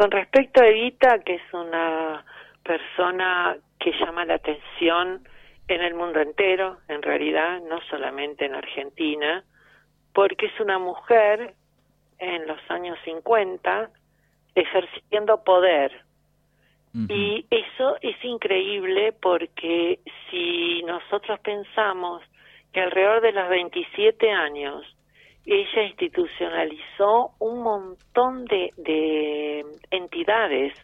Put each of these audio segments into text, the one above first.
con respecto a Evita, que es una persona que llama la atención en el mundo entero, en realidad, no solamente en Argentina, porque es una mujer en los años 50 ejerciendo poder. Y eso es increíble porque si nosotros pensamos que alrededor de los 27 años ella institucionalizó un montón de, de entidades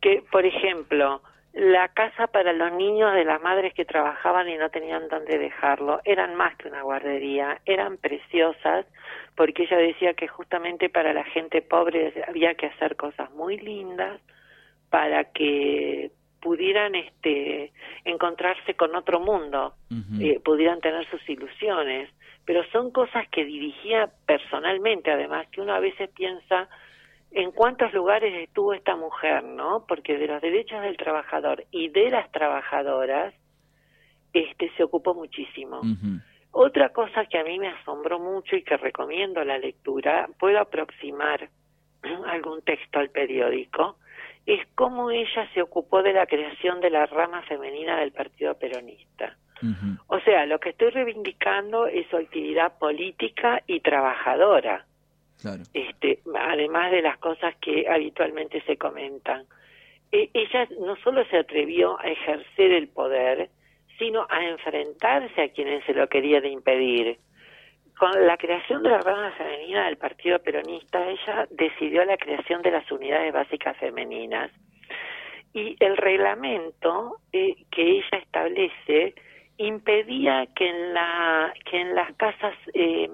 que, por ejemplo, la casa para los niños de las madres que trabajaban y no tenían dónde dejarlo eran más que una guardería, eran preciosas porque ella decía que justamente para la gente pobre había que hacer cosas muy lindas para que pudieran este encontrarse con otro mundo, eh, pudieran tener sus ilusiones, pero son cosas que dirigía personalmente, además que uno a veces piensa en cuántos lugares estuvo esta mujer, ¿no? Porque de los derechos del trabajador y de las trabajadoras, este se ocupó muchísimo. Otra cosa que a mí me asombró mucho y que recomiendo la lectura, puedo aproximar algún texto al periódico, es cómo ella se ocupó de la creación de la rama femenina del Partido Peronista. O sea, lo que estoy reivindicando es su actividad política y trabajadora este, además de las cosas que habitualmente se comentan. E, ella no solo se atrevió a ejercer el poder, sino a enfrentarse a quienes se lo querían impedir. Con la creación de la rama femenina del Partido Peronista, ella decidió la creación de las unidades básicas femeninas. Y el reglamento eh, que ella establece impedía que en, la, que en las casas eh,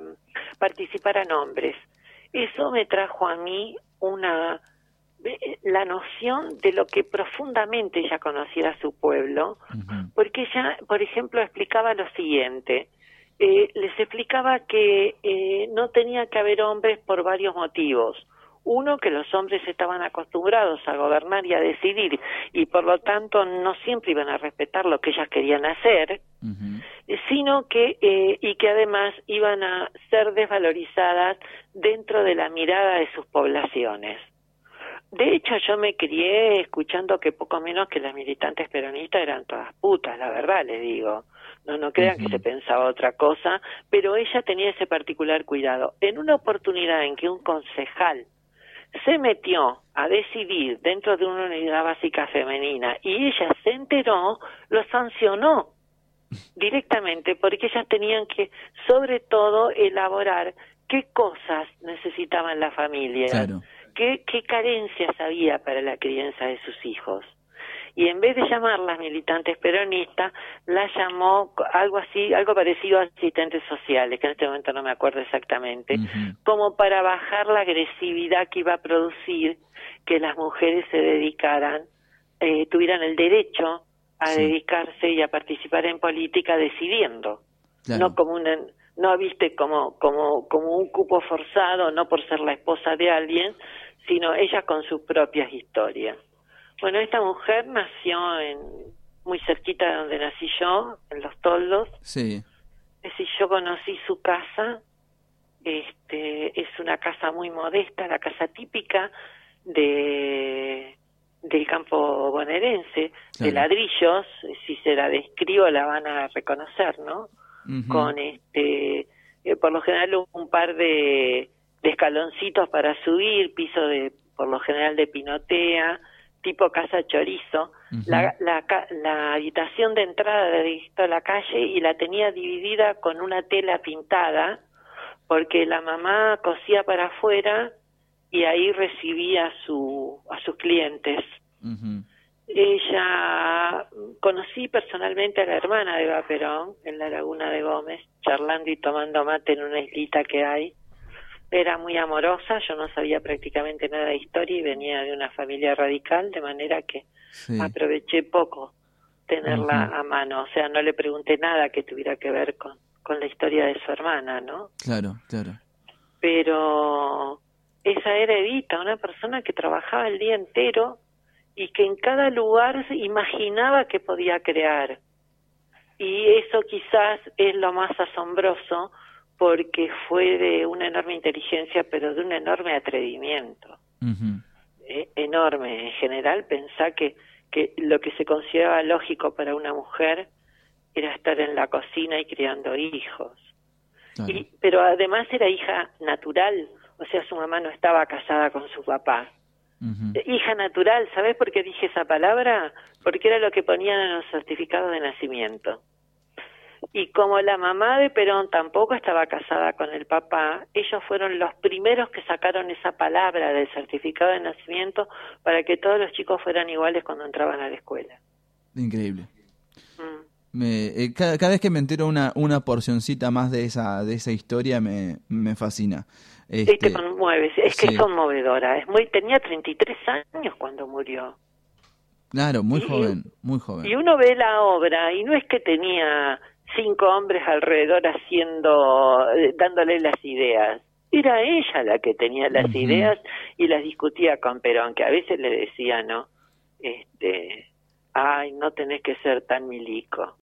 participaran hombres. Eso me trajo a mí una la noción de lo que profundamente ella conocía a su pueblo, porque ella, por ejemplo, explicaba lo siguiente. Eh, les explicaba que eh, no tenía que haber hombres por varios motivos. Uno, que los hombres estaban acostumbrados a gobernar y a decidir y por lo tanto no siempre iban a respetar lo que ellas querían hacer, sino que, eh, y que además iban a ser desvalorizadas dentro de la mirada de sus poblaciones. De hecho, yo me crié escuchando que poco menos que las militantes peronistas eran todas putas, la verdad les digo. No, no crean que se pensaba otra cosa, pero ella tenía ese particular cuidado. En una oportunidad en que un concejal se metió a decidir dentro de una unidad básica femenina y ella se enteró, lo sancionó directamente porque ellas tenían que, sobre todo, elaborar qué cosas necesitaban la familia, qué, qué carencias había para la crianza de sus hijos y en vez de llamarlas militantes peronistas, las llamó algo así, algo parecido a asistentes sociales, que en este momento no me acuerdo exactamente, como para bajar la agresividad que iba a producir que las mujeres se dedicaran, eh, tuvieran el derecho a dedicarse y a participar en política decidiendo, no como una no viste como como como un cupo forzado, no por ser la esposa de alguien, sino ella con sus propias historias. Bueno, esta mujer nació en muy cerquita de donde nací yo, en Los Toldos. Sí. Es decir, yo conocí su casa. Este, es una casa muy modesta, la casa típica de del campo bonaerense, de ladrillos, si se la describo la van a reconocer, ¿no? Con este, eh, por lo general un par de, de escaloncitos para subir, piso de, por lo general de pinotea, tipo casa chorizo, la, la, la, habitación de entrada de a la calle y la tenía dividida con una tela pintada, porque la mamá cosía para afuera y ahí recibía a, su, a sus clientes. Ella, conocí personalmente a la hermana de Eva Perón en la Laguna de Gómez, charlando y tomando mate en una islita que hay era muy amorosa, yo no sabía prácticamente nada de historia y venía de una familia radical, de manera que aproveché poco tenerla a mano, o sea, no le pregunté nada que tuviera que ver con, con la historia de su hermana, ¿no? Claro, claro. Pero esa era Evita, una persona que trabajaba el día entero y que en cada lugar imaginaba que podía crear. Y eso quizás es lo más asombroso, porque fue de una enorme inteligencia, pero de un enorme atrevimiento. eh, enorme. En general, pensá que, que lo que se consideraba lógico para una mujer era estar en la cocina y criando hijos. Y, pero además era hija natural, o sea, su mamá no estaba casada con su papá. Hija natural, ¿sabes por qué dije esa palabra? Porque era lo que ponían en los certificados de nacimiento. Y como la mamá de Perón tampoco estaba casada con el papá, ellos fueron los primeros que sacaron esa palabra del certificado de nacimiento para que todos los chicos fueran iguales cuando entraban a la escuela. Increíble. Mm. Eh, cada, vez que me entero una, una porcioncita más de esa, de esa historia me, me fascina. Este, y te conmueves, es que es conmovedora. Es muy, tenía 33 años cuando murió. Claro, muy joven, muy joven. Y uno ve la obra y no es que tenía cinco hombres alrededor haciendo, eh, dándole las ideas. Era ella la que tenía las ideas y las discutía con Perón, que a veces le decía, ¿no? Este, ay, no tenés que ser tan milico.